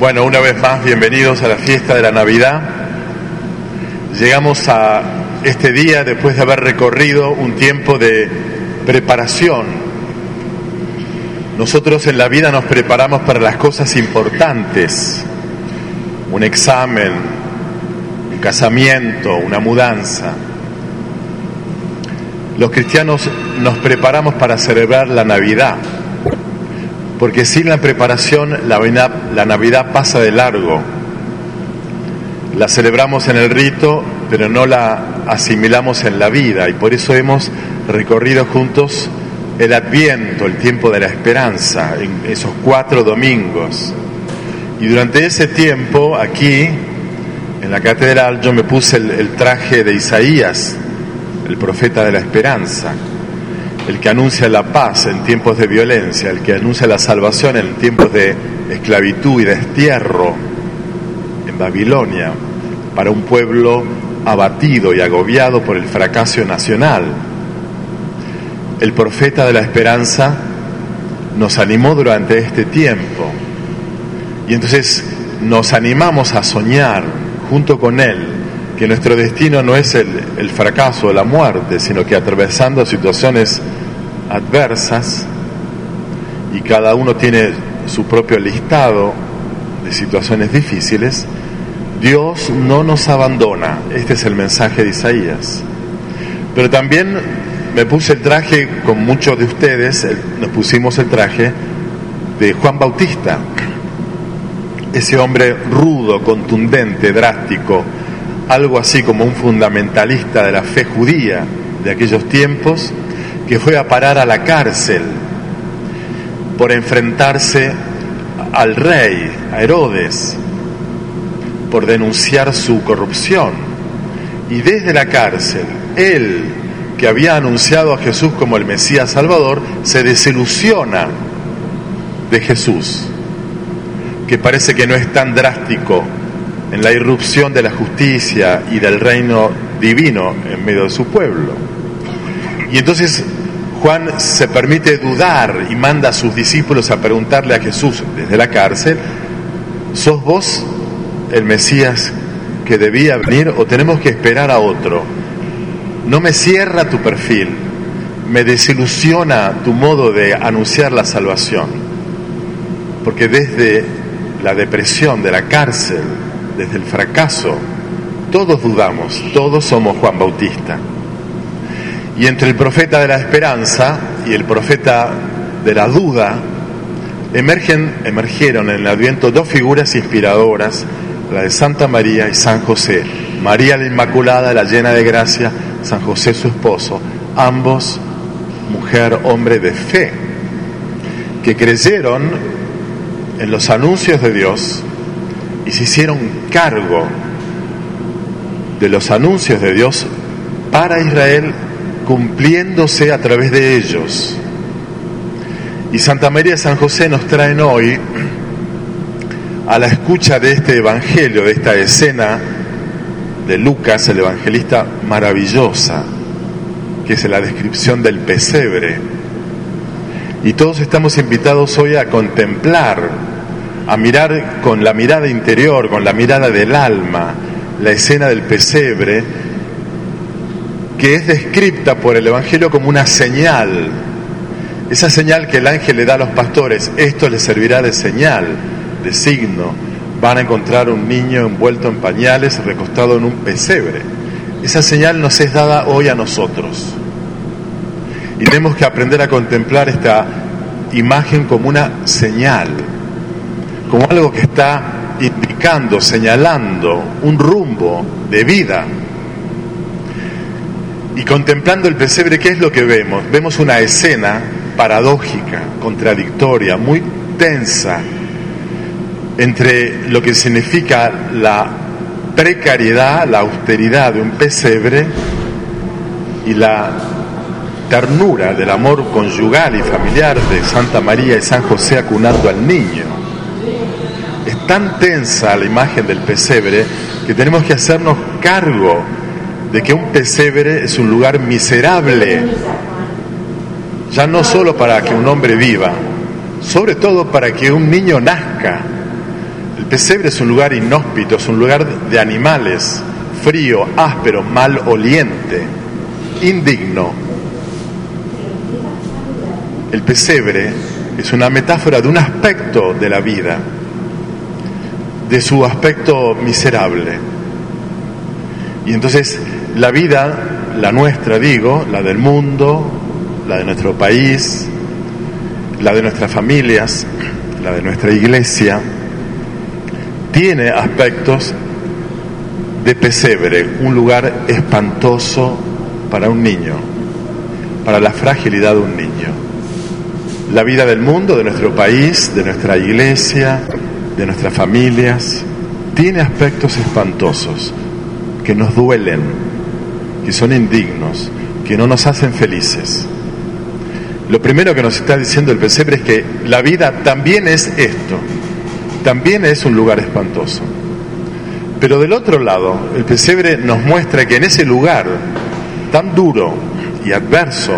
Bueno, una vez más, bienvenidos a la fiesta de la Navidad. Llegamos a este día después de haber recorrido un tiempo de preparación. Nosotros en la vida nos preparamos para las cosas importantes, un examen, un casamiento, una mudanza. Los cristianos nos preparamos para celebrar la Navidad porque sin la preparación la Navidad, pasa de largo. La celebramos en el rito, pero no la asimilamos en la vida y por eso hemos recorrido juntos el adviento, el tiempo de la esperanza, en esos cuatro domingos. Y durante ese tiempo, aquí, en la catedral, yo me puse el traje de Isaías, el profeta de la esperanza el que anuncia la paz en tiempos de violencia, el que anuncia la salvación en tiempos de esclavitud y destierro en Babilonia, para un pueblo abatido y agobiado por el fracaso nacional. El profeta de la esperanza nos animó durante este tiempo y entonces nos animamos a soñar junto con él que nuestro destino no es el, el fracaso o la muerte, sino que atravesando situaciones adversas y cada uno tiene su propio listado de situaciones difíciles, Dios no nos abandona. Este es el mensaje de Isaías. Pero también me puse el traje, con muchos de ustedes, nos pusimos el traje de Juan Bautista, ese hombre rudo, contundente, drástico, algo así como un fundamentalista de la fe judía de aquellos tiempos, que fue a parar a la cárcel por enfrentarse al rey, a Herodes, por denunciar su corrupción. Y desde la cárcel, él, que había anunciado a Jesús como el Mesías Salvador, se desilusiona de Jesús, que parece que no es tan drástico en la irrupción de la justicia y del reino divino en medio de su pueblo. Y entonces Juan se permite dudar y manda a sus discípulos a preguntarle a Jesús desde la cárcel, ¿sos vos el Mesías que debía venir o tenemos que esperar a otro? No me cierra tu perfil, me desilusiona tu modo de anunciar la salvación, porque desde la depresión de la cárcel, desde el fracaso, todos dudamos, todos somos Juan Bautista. Y entre el profeta de la esperanza y el profeta de la duda, emergen, emergieron en el Adviento dos figuras inspiradoras, la de Santa María y San José. María la Inmaculada, la llena de gracia, San José su esposo, ambos mujer, hombre de fe, que creyeron en los anuncios de Dios y se hicieron cargo de los anuncios de Dios para Israel cumpliéndose a través de ellos. Y Santa María y San José nos traen hoy a la escucha de este Evangelio, de esta escena de Lucas, el evangelista maravillosa, que es la descripción del pesebre. Y todos estamos invitados hoy a contemplar, a mirar con la mirada interior, con la mirada del alma, la escena del pesebre que es descripta por el Evangelio como una señal. Esa señal que el ángel le da a los pastores, esto les servirá de señal, de signo. Van a encontrar un niño envuelto en pañales, recostado en un pesebre. Esa señal nos es dada hoy a nosotros. Y tenemos que aprender a contemplar esta imagen como una señal, como algo que está indicando, señalando un rumbo de vida, y contemplando el pesebre, ¿qué es lo que vemos? Vemos una escena paradójica, contradictoria, muy tensa, entre lo que significa la precariedad, la austeridad de un pesebre y la ternura del amor conyugal y familiar de Santa María y San José acunando al niño. Tan tensa la imagen del pesebre que tenemos que hacernos cargo de que un pesebre es un lugar miserable, ya no solo para que un hombre viva, sobre todo para que un niño nazca. El pesebre es un lugar inhóspito, es un lugar de animales, frío, áspero, maloliente, indigno. El pesebre es una metáfora de un aspecto de la vida, de su aspecto miserable. Y entonces la vida, la nuestra digo, la del mundo, la de nuestro país, la de nuestras familias, la de nuestra iglesia, tiene aspectos de pesebre, un lugar espantoso para un niño, para la fragilidad de un niño. La vida del mundo, de nuestro país, de nuestra iglesia, de nuestras familias, tiene aspectos espantosos que nos duelen, que son indignos, que no nos hacen felices. Lo primero que nos está diciendo el pesebre es que la vida también es esto, también es un lugar espantoso. Pero del otro lado, el pesebre nos muestra que en ese lugar tan duro y adverso,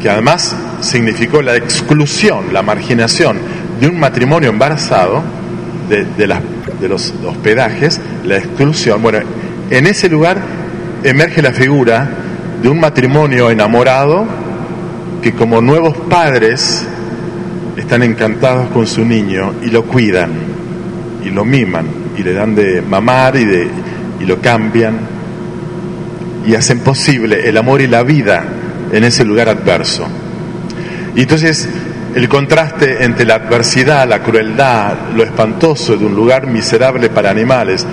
que además significó la exclusión, la marginación de un matrimonio embarazado, de, de los hospedajes, la exclusión, bueno, en ese lugar emerge la figura de un matrimonio enamorado que como nuevos padres están encantados con su niño y lo cuidan y lo miman y le dan de mamar y, de, y lo cambian y hacen posible el amor y la vida en ese lugar adverso. Y entonces el contraste entre la adversidad, la crueldad, lo espantoso de un lugar miserable para animales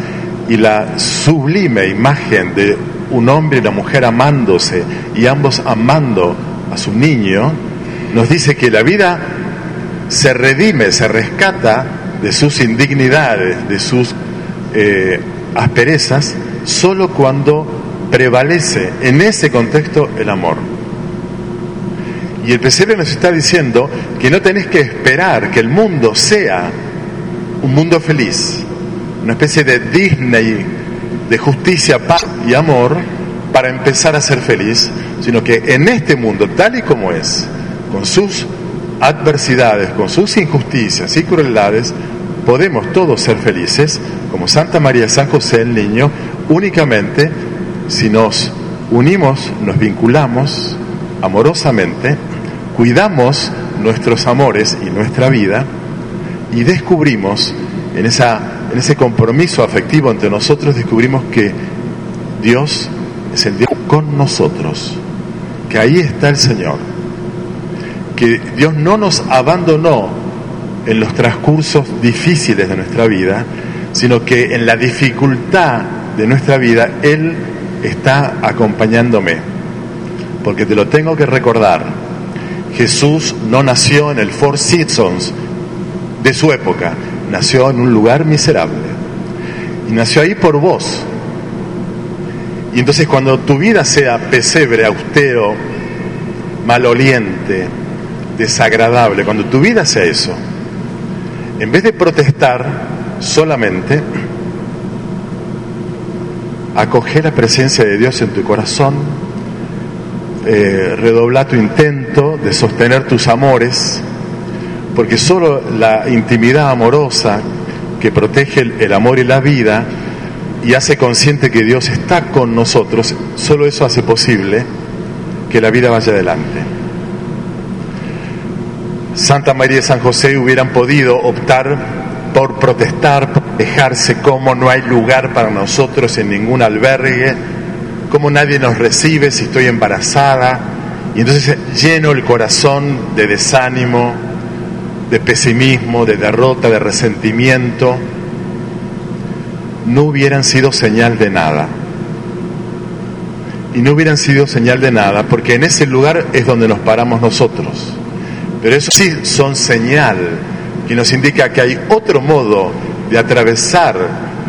y la sublime imagen de un hombre y una mujer amándose y ambos amando a su niño, nos dice que la vida se redime, se rescata de sus indignidades, de sus eh, asperezas, solo cuando prevalece en ese contexto el amor. Y el pesebre nos está diciendo que no tenés que esperar que el mundo sea un mundo feliz, una especie de Disney de justicia, paz y amor para empezar a ser feliz, sino que en este mundo, tal y como es, con sus adversidades, con sus injusticias y crueldades, podemos todos ser felices, como Santa María San José el Niño, únicamente si nos unimos, nos vinculamos amorosamente, cuidamos nuestros amores y nuestra vida y descubrimos en, esa, en ese compromiso afectivo entre nosotros, descubrimos que Dios es el Dios con nosotros, que ahí está el Señor que Dios no nos abandonó en los transcursos difíciles de nuestra vida, sino que en la dificultad de nuestra vida Él está acompañándome. Porque te lo tengo que recordar, Jesús no nació en el Four Seasons de su época, nació en un lugar miserable. Y nació ahí por vos. Y entonces cuando tu vida sea pesebre, austero, maloliente, desagradable, cuando tu vida sea eso, en vez de protestar solamente, acoge la presencia de Dios en tu corazón, eh, redobla tu intento de sostener tus amores, porque solo la intimidad amorosa que protege el amor y la vida y hace consciente que Dios está con nosotros, solo eso hace posible que la vida vaya adelante. Santa María de San José hubieran podido optar por protestar, por dejarse como no hay lugar para nosotros en ningún albergue, como nadie nos recibe si estoy embarazada, y entonces lleno el corazón de desánimo, de pesimismo, de derrota, de resentimiento, no hubieran sido señal de nada. Y no hubieran sido señal de nada, porque en ese lugar es donde nos paramos nosotros pero eso sí son señal que nos indica que hay otro modo de atravesar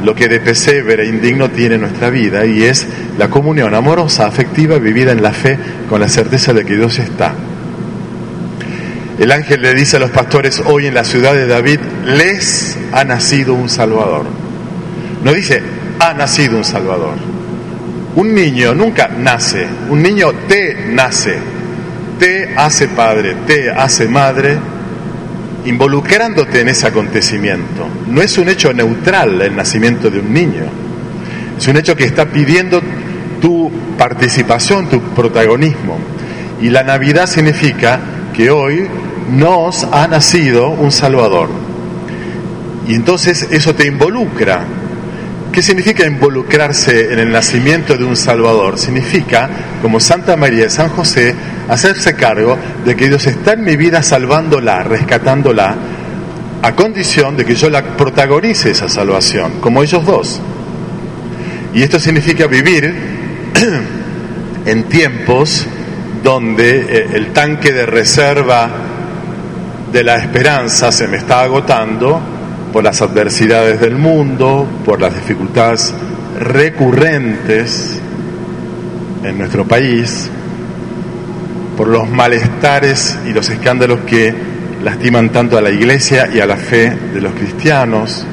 lo que de pesebre indigno tiene nuestra vida y es la comunión amorosa, afectiva, vivida en la fe con la certeza de que Dios está. El ángel le dice a los pastores, hoy en la ciudad de David les ha nacido un Salvador. No dice, ha nacido un Salvador. Un niño nunca nace, un niño te nace te hace padre, te hace madre, involucrándote en ese acontecimiento. No es un hecho neutral el nacimiento de un niño, es un hecho que está pidiendo tu participación, tu protagonismo. Y la Navidad significa que hoy nos ha nacido un Salvador. Y entonces eso te involucra. ¿Qué significa involucrarse en el nacimiento de un Salvador? Significa, como Santa María y San José, hacerse cargo de que Dios está en mi vida salvándola, rescatándola, a condición de que yo la protagonice esa salvación, como ellos dos. Y esto significa vivir en tiempos donde eh, el tanque de reserva de la esperanza se me está agotando por las adversidades del mundo, por las dificultades recurrentes en nuestro país, por los malestares y los escándalos que lastiman tanto a la iglesia y a la fe de los cristianos,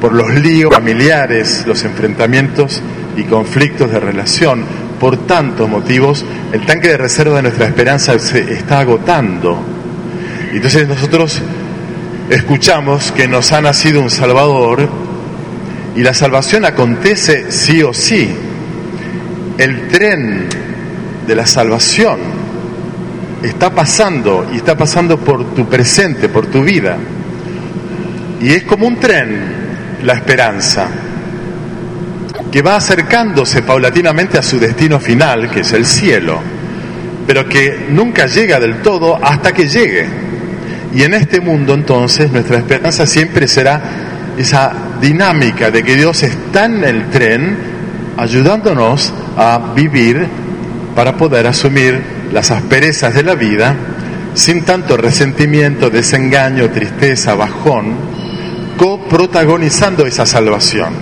por los líos familiares, los enfrentamientos y conflictos de relación, por tantos motivos, el tanque de reserva de nuestra esperanza se está agotando. Entonces nosotros escuchamos que nos ha nacido un Salvador y la salvación acontece sí o sí. El tren de la salvación está pasando y está pasando por tu presente, por tu vida. Y es como un tren la esperanza, que va acercándose paulatinamente a su destino final, que es el cielo, pero que nunca llega del todo hasta que llegue. Y en este mundo entonces nuestra esperanza siempre será esa dinámica de que Dios está en el tren ayudándonos a vivir para poder asumir las asperezas de la vida sin tanto resentimiento, desengaño, tristeza, bajón, coprotagonizando esa salvación.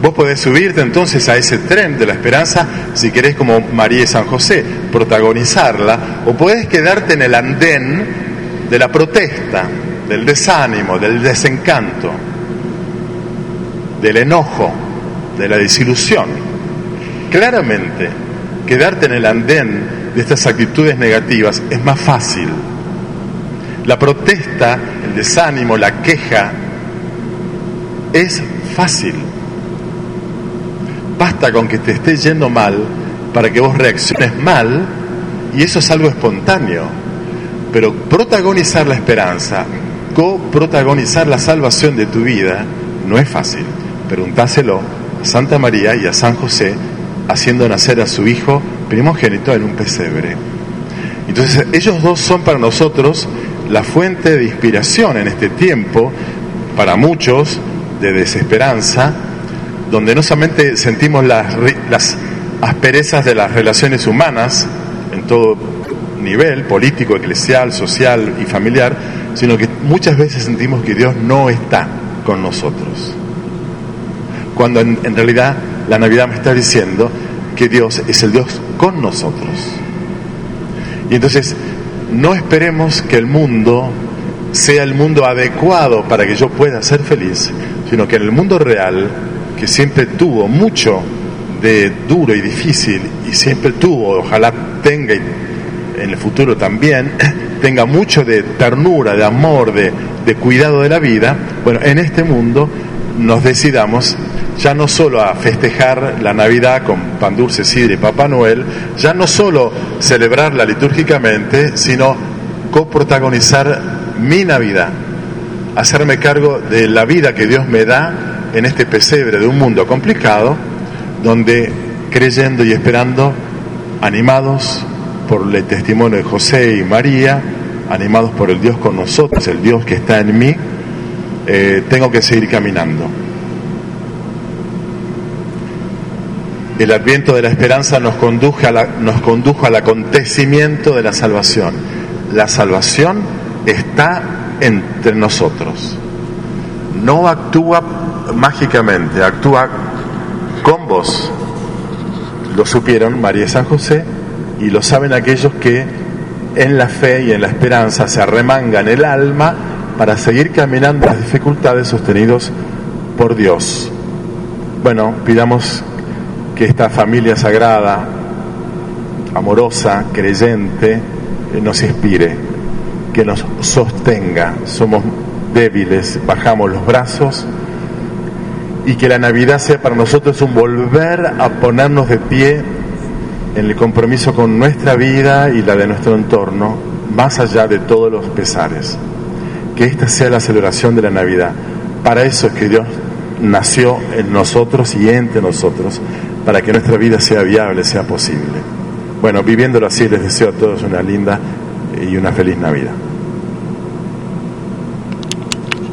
Vos podés subirte entonces a ese tren de la esperanza, si querés como María y San José, protagonizarla, o podés quedarte en el andén de la protesta, del desánimo, del desencanto, del enojo, de la desilusión. Claramente, quedarte en el andén de estas actitudes negativas es más fácil. La protesta, el desánimo, la queja, es fácil. Basta con que te esté yendo mal para que vos reacciones mal y eso es algo espontáneo. Pero protagonizar la esperanza, coprotagonizar la salvación de tu vida, no es fácil. Preguntáselo a Santa María y a San José haciendo nacer a su hijo primogénito en un pesebre. Entonces ellos dos son para nosotros la fuente de inspiración en este tiempo, para muchos, de desesperanza, donde no solamente sentimos las, las asperezas de las relaciones humanas en todo nivel, político, eclesial, social y familiar, sino que muchas veces sentimos que Dios no está con nosotros. Cuando en, en realidad la Navidad me está diciendo que Dios es el Dios con nosotros. Y entonces no esperemos que el mundo sea el mundo adecuado para que yo pueda ser feliz, sino que en el mundo real, que siempre tuvo mucho de duro y difícil, y siempre tuvo, ojalá tenga en el futuro también, tenga mucho de ternura, de amor, de, cuidado de la vida, bueno, en este mundo nos decidamos ya no solo a festejar la Navidad con pan dulce, sidra y Papá Noel, ya no solo celebrarla litúrgicamente, sino coprotagonizar mi Navidad hacerme cargo de la vida que Dios me da en este pesebre de un mundo complicado, donde creyendo y esperando, animados por el testimonio de José y María, animados por el Dios con nosotros, el Dios que está en mí, eh, tengo que seguir caminando. El adviento de la esperanza nos, nos condujo al acontecimiento de la salvación. La salvación está entre nosotros. No actúa mágicamente, actúa con vos. Lo supieron María y San José y lo saben aquellos que en la fe y en la esperanza se arremangan el alma para seguir caminando las dificultades sostenidos por Dios. Bueno, pidamos que esta familia sagrada, amorosa, creyente, nos inspire que nos sostenga. Somos débiles, bajamos los brazos y que la Navidad sea para nosotros un volver a ponernos de pie en el compromiso con nuestra vida y la de nuestro entorno, más allá de todos los pesares. Que esta sea la celebración de la Navidad. Para eso es que Dios nació en nosotros y entre nosotros, para que nuestra vida sea viable, sea posible. Bueno, viviéndolo así, les deseo a todos una linda y una feliz Navidad.